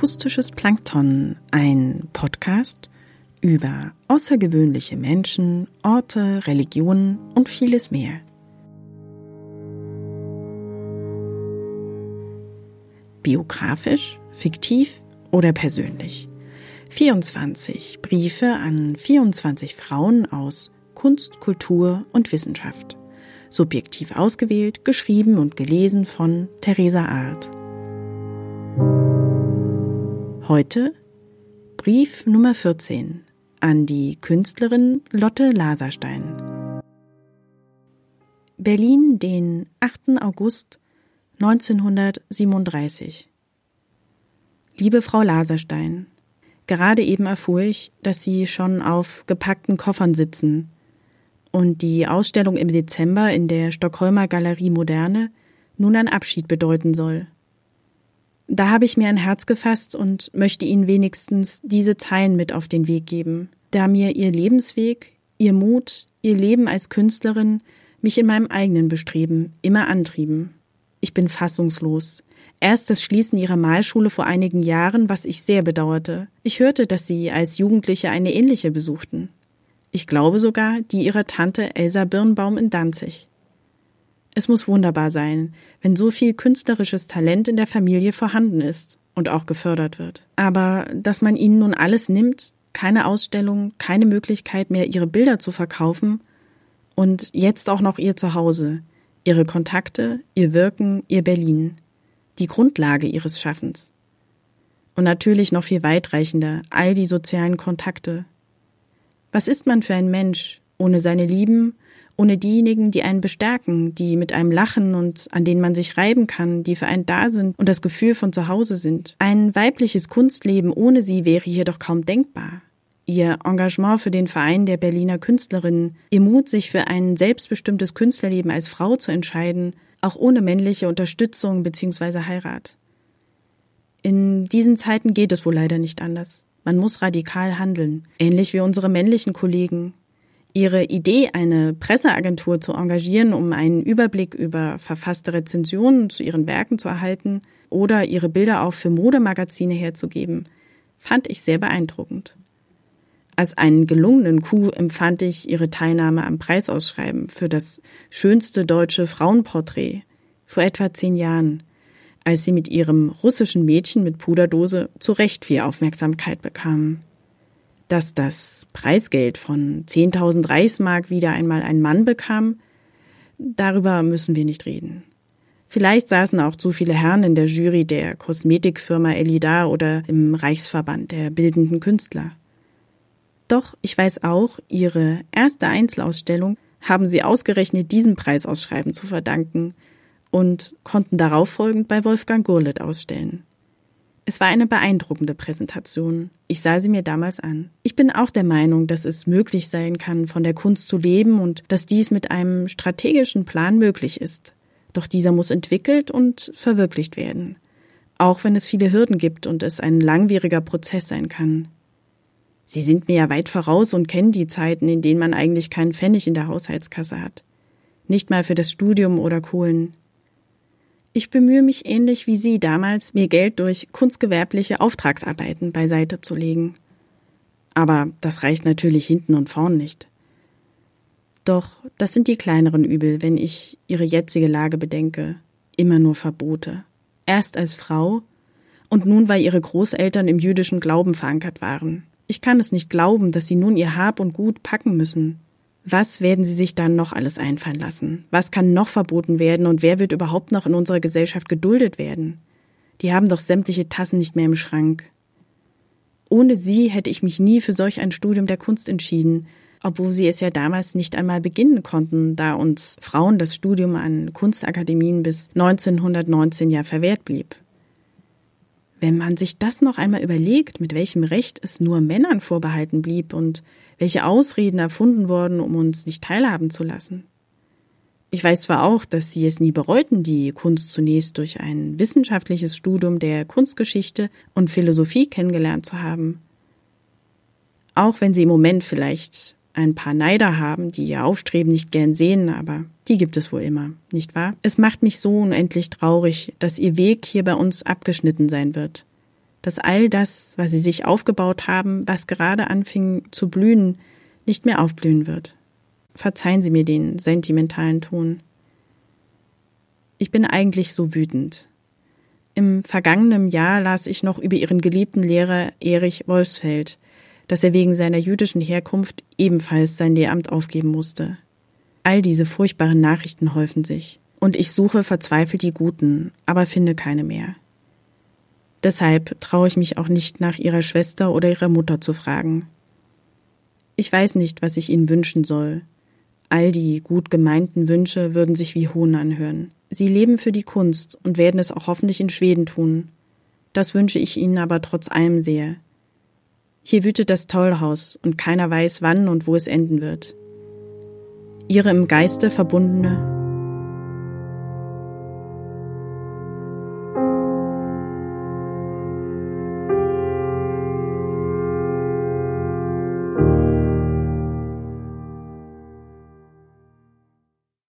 Akustisches Plankton, ein Podcast über außergewöhnliche Menschen, Orte, Religionen und vieles mehr. Biografisch, fiktiv oder persönlich. 24 Briefe an 24 Frauen aus Kunst, Kultur und Wissenschaft. Subjektiv ausgewählt, geschrieben und gelesen von Theresa Arlt. Heute Brief Nummer 14 an die Künstlerin Lotte Laserstein. Berlin, den 8. August 1937. Liebe Frau Laserstein, gerade eben erfuhr ich, dass Sie schon auf gepackten Koffern sitzen und die Ausstellung im Dezember in der Stockholmer Galerie Moderne nun ein Abschied bedeuten soll. Da habe ich mir ein Herz gefasst und möchte Ihnen wenigstens diese Zeilen mit auf den Weg geben, da mir Ihr Lebensweg, Ihr Mut, Ihr Leben als Künstlerin mich in meinem eigenen Bestreben immer antrieben. Ich bin fassungslos. Erst das Schließen ihrer Malschule vor einigen Jahren, was ich sehr bedauerte. Ich hörte, dass sie als Jugendliche eine ähnliche besuchten. Ich glaube sogar die ihrer Tante Elsa Birnbaum in Danzig. Es muss wunderbar sein, wenn so viel künstlerisches Talent in der Familie vorhanden ist und auch gefördert wird. Aber dass man ihnen nun alles nimmt, keine Ausstellung, keine Möglichkeit mehr, ihre Bilder zu verkaufen und jetzt auch noch ihr Zuhause, ihre Kontakte, ihr Wirken, ihr Berlin, die Grundlage ihres Schaffens. Und natürlich noch viel weitreichender, all die sozialen Kontakte. Was ist man für ein Mensch ohne seine Lieben ohne diejenigen, die einen bestärken, die mit einem lachen und an denen man sich reiben kann, die für einen da sind und das Gefühl von zu Hause sind. Ein weibliches Kunstleben ohne sie wäre hier doch kaum denkbar. Ihr Engagement für den Verein der Berliner Künstlerinnen, ihr Mut, sich für ein selbstbestimmtes Künstlerleben als Frau zu entscheiden, auch ohne männliche Unterstützung bzw. Heirat. In diesen Zeiten geht es wohl leider nicht anders. Man muss radikal handeln, ähnlich wie unsere männlichen Kollegen, Ihre Idee, eine Presseagentur zu engagieren, um einen Überblick über verfasste Rezensionen zu ihren Werken zu erhalten oder ihre Bilder auch für Modemagazine herzugeben, fand ich sehr beeindruckend. Als einen gelungenen Coup empfand ich ihre Teilnahme am Preisausschreiben für das schönste deutsche Frauenporträt vor etwa zehn Jahren, als sie mit ihrem russischen Mädchen mit Puderdose zu Recht viel Aufmerksamkeit bekamen dass das Preisgeld von 10.000 Reichsmark wieder einmal ein Mann bekam, darüber müssen wir nicht reden. Vielleicht saßen auch zu viele Herren in der Jury der Kosmetikfirma Elidar oder im Reichsverband der bildenden Künstler. Doch ich weiß auch, ihre erste Einzelausstellung haben sie ausgerechnet diesem Preisausschreiben zu verdanken und konnten darauf folgend bei Wolfgang Gurlitt ausstellen. Es war eine beeindruckende Präsentation. Ich sah sie mir damals an. Ich bin auch der Meinung, dass es möglich sein kann, von der Kunst zu leben und dass dies mit einem strategischen Plan möglich ist. Doch dieser muss entwickelt und verwirklicht werden. Auch wenn es viele Hürden gibt und es ein langwieriger Prozess sein kann. Sie sind mir ja weit voraus und kennen die Zeiten, in denen man eigentlich keinen Pfennig in der Haushaltskasse hat. Nicht mal für das Studium oder Kohlen. Ich bemühe mich ähnlich wie Sie damals, mir Geld durch kunstgewerbliche Auftragsarbeiten beiseite zu legen. Aber das reicht natürlich hinten und vorn nicht. Doch das sind die kleineren Übel, wenn ich Ihre jetzige Lage bedenke. Immer nur Verbote. Erst als Frau und nun, weil Ihre Großeltern im jüdischen Glauben verankert waren. Ich kann es nicht glauben, dass Sie nun Ihr Hab und Gut packen müssen. Was werden sie sich dann noch alles einfallen lassen? Was kann noch verboten werden und wer wird überhaupt noch in unserer Gesellschaft geduldet werden? Die haben doch sämtliche Tassen nicht mehr im Schrank. Ohne sie hätte ich mich nie für solch ein Studium der Kunst entschieden, obwohl sie es ja damals nicht einmal beginnen konnten, da uns Frauen das Studium an Kunstakademien bis 1919 ja verwehrt blieb. Wenn man sich das noch einmal überlegt, mit welchem Recht es nur Männern vorbehalten blieb und welche Ausreden erfunden wurden, um uns nicht teilhaben zu lassen. Ich weiß zwar auch, dass sie es nie bereuten, die Kunst zunächst durch ein wissenschaftliches Studium der Kunstgeschichte und Philosophie kennengelernt zu haben. Auch wenn sie im Moment vielleicht ein paar Neider haben, die ihr Aufstreben nicht gern sehen, aber die gibt es wohl immer, nicht wahr? Es macht mich so unendlich traurig, dass ihr Weg hier bei uns abgeschnitten sein wird. Dass all das, was sie sich aufgebaut haben, was gerade anfing zu blühen, nicht mehr aufblühen wird. Verzeihen Sie mir den sentimentalen Ton. Ich bin eigentlich so wütend. Im vergangenen Jahr las ich noch über Ihren geliebten Lehrer Erich Wolfsfeld, dass er wegen seiner jüdischen Herkunft ebenfalls sein Lehramt aufgeben musste. All diese furchtbaren Nachrichten häufen sich, und ich suche verzweifelt die guten, aber finde keine mehr. Deshalb traue ich mich auch nicht nach ihrer Schwester oder ihrer Mutter zu fragen. Ich weiß nicht, was ich ihnen wünschen soll. All die gut gemeinten Wünsche würden sich wie Hohn anhören. Sie leben für die Kunst und werden es auch hoffentlich in Schweden tun. Das wünsche ich ihnen aber trotz allem sehr. Hier wütet das Tollhaus und keiner weiß, wann und wo es enden wird. Ihre im Geiste verbundene